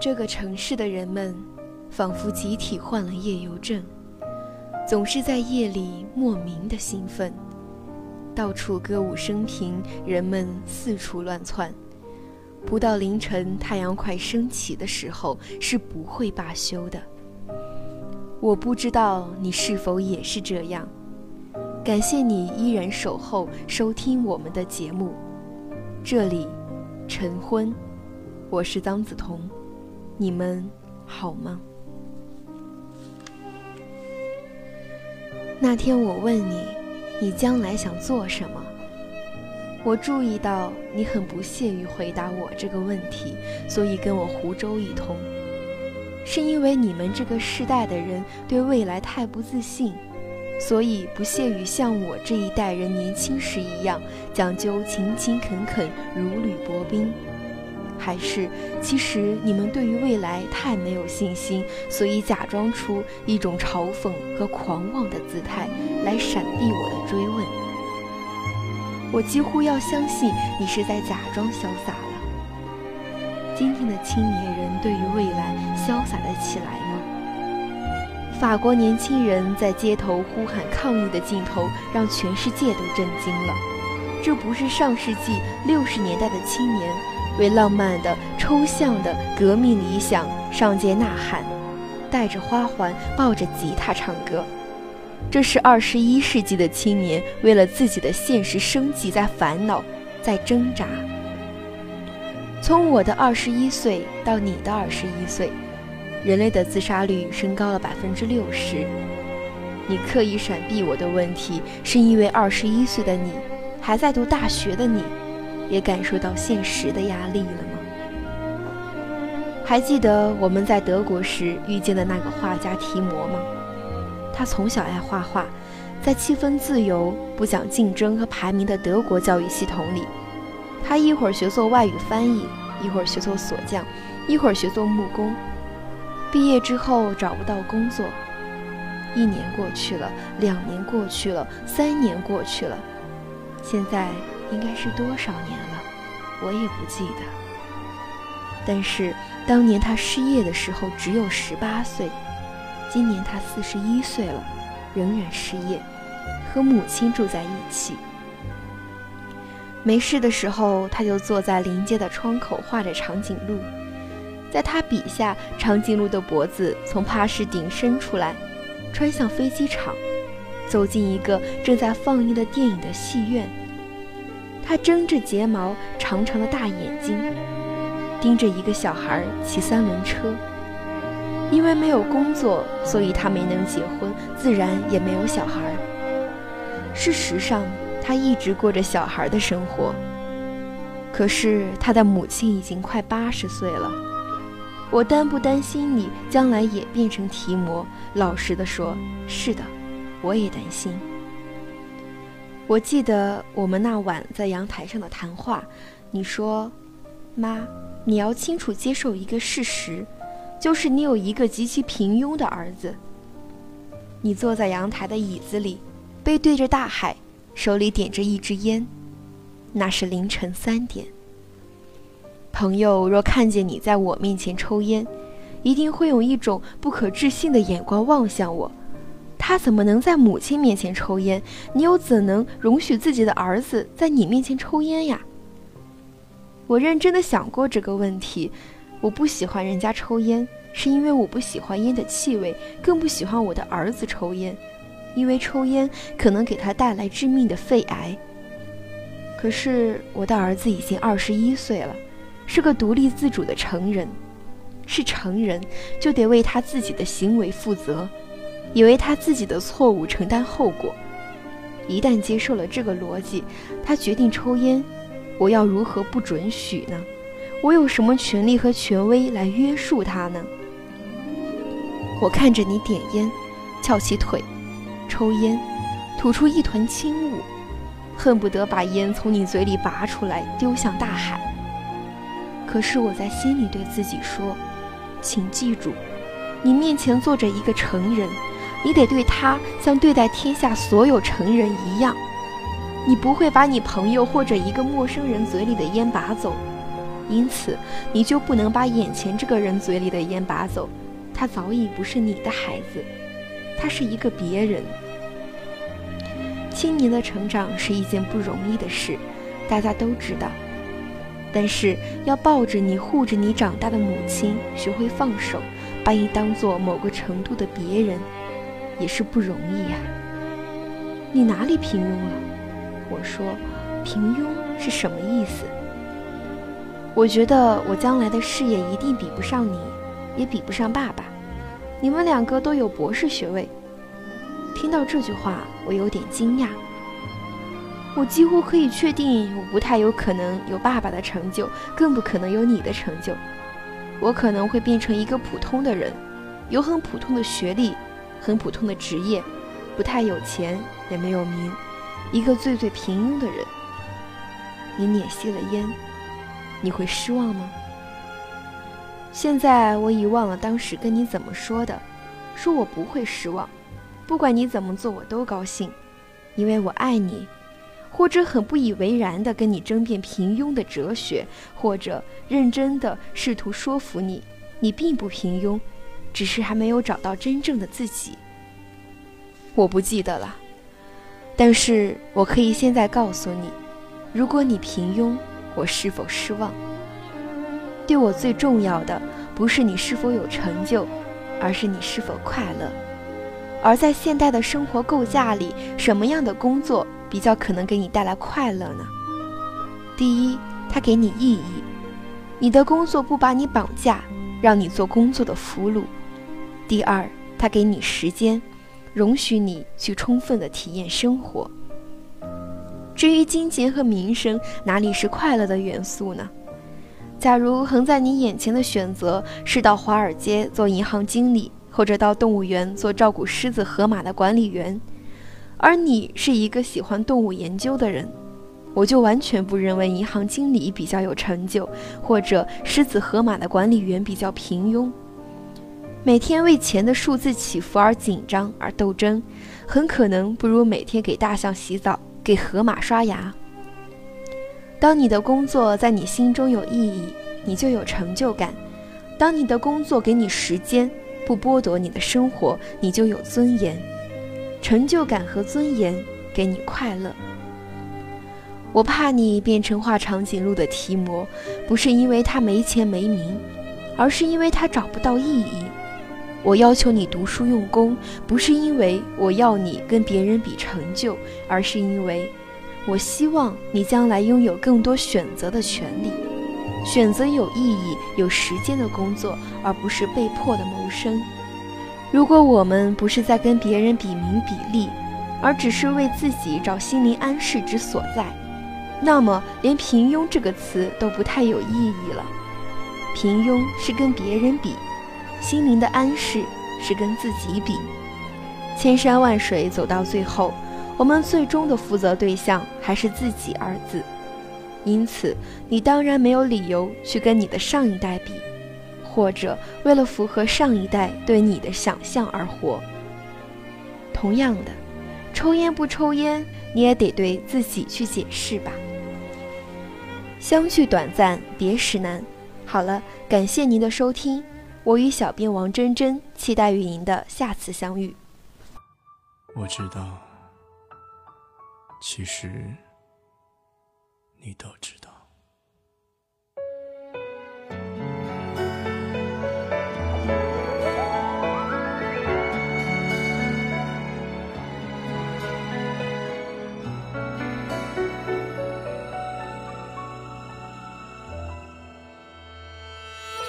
这个城市的人们，仿佛集体患了夜游症，总是在夜里莫名的兴奋，到处歌舞升平，人们四处乱窜，不到凌晨太阳快升起的时候是不会罢休的。我不知道你是否也是这样，感谢你依然守候收听我们的节目。这里，晨昏，我是张子彤。你们好吗？那天我问你，你将来想做什么？我注意到你很不屑于回答我这个问题，所以跟我胡诌一通。是因为你们这个世代的人对未来太不自信，所以不屑于像我这一代人年轻时一样讲究勤勤恳恳、如履薄冰。还是，其实你们对于未来太没有信心，所以假装出一种嘲讽和狂妄的姿态来闪避我的追问。我几乎要相信你是在假装潇洒了。今天的青年人对于未来潇洒得起来吗？法国年轻人在街头呼喊抗议的镜头让全世界都震惊了。这不是上世纪六十年代的青年。为浪漫的、抽象的革命理想上街呐喊，带着花环，抱着吉他唱歌。这是二十一世纪的青年为了自己的现实生计在烦恼，在挣扎。从我的二十一岁到你的二十一岁，人类的自杀率升高了百分之六十。你刻意闪避我的问题，是因为二十一岁的你，还在读大学的你。也感受到现实的压力了吗？还记得我们在德国时遇见的那个画家提摩吗？他从小爱画画，在七分自由、不讲竞争和排名的德国教育系统里，他一会儿学做外语翻译，一会儿学做锁匠，一会儿学做木工。毕业之后找不到工作，一年过去了，两年过去了，三年过去了，现在。应该是多少年了，我也不记得。但是当年他失业的时候只有十八岁，今年他四十一岁了，仍然失业，和母亲住在一起。没事的时候，他就坐在临街的窗口画着长颈鹿。在他笔下，长颈鹿的脖子从帕士顶伸出来，穿向飞机场，走进一个正在放映的电影的戏院。他睁着睫毛，长长的大眼睛，盯着一个小孩骑三轮车。因为没有工作，所以他没能结婚，自然也没有小孩。事实上，他一直过着小孩的生活。可是他的母亲已经快八十岁了。我担不担心你将来也变成提摩？老实的说，是的，我也担心。我记得我们那晚在阳台上的谈话，你说：“妈，你要清楚接受一个事实，就是你有一个极其平庸的儿子。”你坐在阳台的椅子里，背对着大海，手里点着一支烟，那是凌晨三点。朋友若看见你在我面前抽烟，一定会用一种不可置信的眼光望向我。他怎么能在母亲面前抽烟？你又怎能容许自己的儿子在你面前抽烟呀？我认真的想过这个问题。我不喜欢人家抽烟，是因为我不喜欢烟的气味，更不喜欢我的儿子抽烟，因为抽烟可能给他带来致命的肺癌。可是我的儿子已经二十一岁了，是个独立自主的成人，是成人就得为他自己的行为负责。以为他自己的错误承担后果，一旦接受了这个逻辑，他决定抽烟。我要如何不准许呢？我有什么权利和权威来约束他呢？我看着你点烟，翘起腿，抽烟，吐出一团轻雾，恨不得把烟从你嘴里拔出来丢向大海。可是我在心里对自己说：“请记住，你面前坐着一个成人。”你得对他像对待天下所有成人一样，你不会把你朋友或者一个陌生人嘴里的烟拔走，因此你就不能把眼前这个人嘴里的烟拔走。他早已不是你的孩子，他是一个别人。青年的成长是一件不容易的事，大家都知道。但是要抱着你、护着你长大的母亲学会放手，把你当做某个程度的别人，也是不容易呀。你哪里平庸了？我说，平庸是什么意思？我觉得我将来的事业一定比不上你，也比不上爸爸。你们两个都有博士学位。听到这句话，我有点惊讶。我几乎可以确定，我不太有可能有爸爸的成就，更不可能有你的成就。我可能会变成一个普通的人，有很普通的学历，很普通的职业，不太有钱，也没有名，一个最最平庸的人。你捻熄了烟，你会失望吗？现在我已忘了当时跟你怎么说的，说我不会失望。不管你怎么做，我都高兴，因为我爱你，或者很不以为然地跟你争辩平庸的哲学，或者认真地试图说服你，你并不平庸，只是还没有找到真正的自己。我不记得了，但是我可以现在告诉你，如果你平庸，我是否失望？对我最重要的不是你是否有成就，而是你是否快乐。而在现代的生活构架里，什么样的工作比较可能给你带来快乐呢？第一，它给你意义，你的工作不把你绑架，让你做工作的俘虏；第二，它给你时间，容许你去充分的体验生活。至于金钱和名声，哪里是快乐的元素呢？假如横在你眼前的选择是到华尔街做银行经理。或者到动物园做照顾狮子、河马的管理员，而你是一个喜欢动物研究的人，我就完全不认为银行经理比较有成就，或者狮子、河马的管理员比较平庸。每天为钱的数字起伏而紧张而斗争，很可能不如每天给大象洗澡、给河马刷牙。当你的工作在你心中有意义，你就有成就感；当你的工作给你时间。不剥夺你的生活，你就有尊严、成就感和尊严，给你快乐。我怕你变成画长颈鹿的提摩，不是因为他没钱没名，而是因为他找不到意义。我要求你读书用功，不是因为我要你跟别人比成就，而是因为我希望你将来拥有更多选择的权利。选择有意义、有时间的工作，而不是被迫的谋生。如果我们不是在跟别人比名比利，而只是为自己找心灵安适之所在，那么连平庸这个词都不太有意义了。平庸是跟别人比，心灵的安适是跟自己比。千山万水走到最后，我们最终的负责对象还是自己二字。因此，你当然没有理由去跟你的上一代比，或者为了符合上一代对你的想象而活。同样的，抽烟不抽烟，你也得对自己去解释吧。相聚短暂，别时难。好了，感谢您的收听，我与小编王真真期待与您的下次相遇。我知道，其实。你都知道。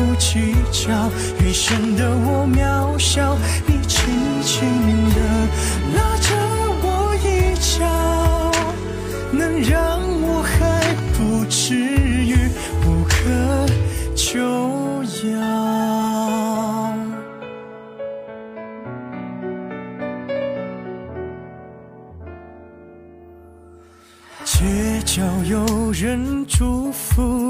不计较，越显得我渺小。你轻轻的拉着我一角，能让我还不至于无可救药。街角有人祝福，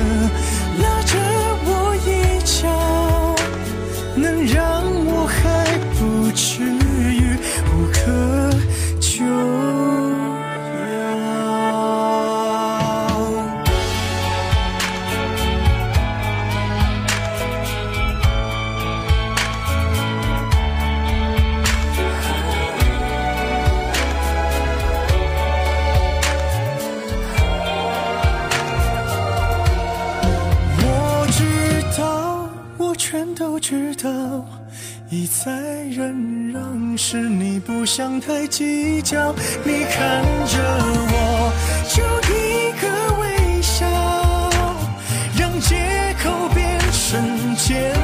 拉着忍让是你不想太计较。你看着我，就一个微笑，让借口变成煎熬。